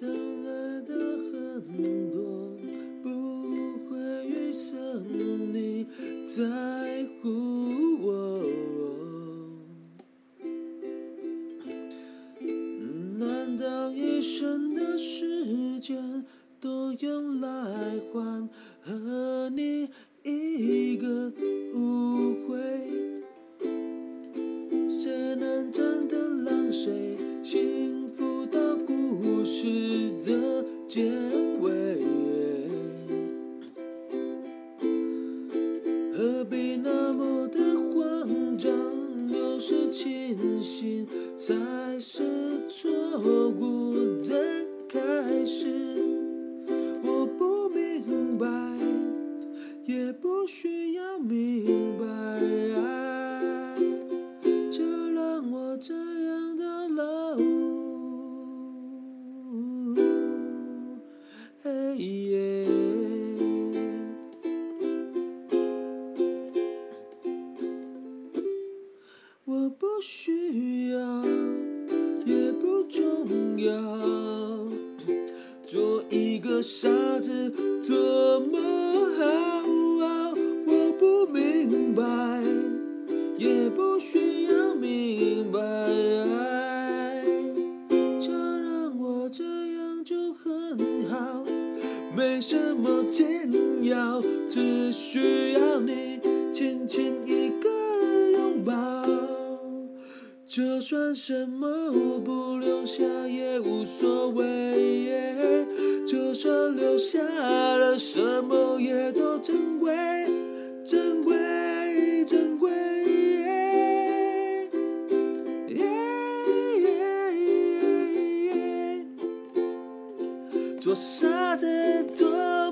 当爱的很多，不会预设你在乎我。难道一生的时间都用来换才是错误的开始。我不明白，也不需要明白，就让我这样的老。我不需需要，也不重要，做一个傻子多么好。我不明白，也不需要明白，就让我这样就很好，没什么紧要，只需要你轻轻就算什么不留下也无所谓，就算留下了什么也都珍贵，珍贵，珍贵。做傻子多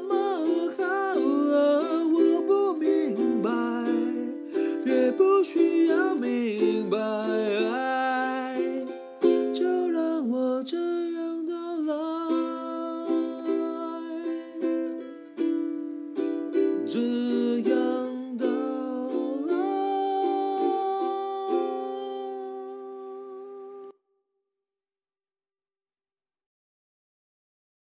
Jesus.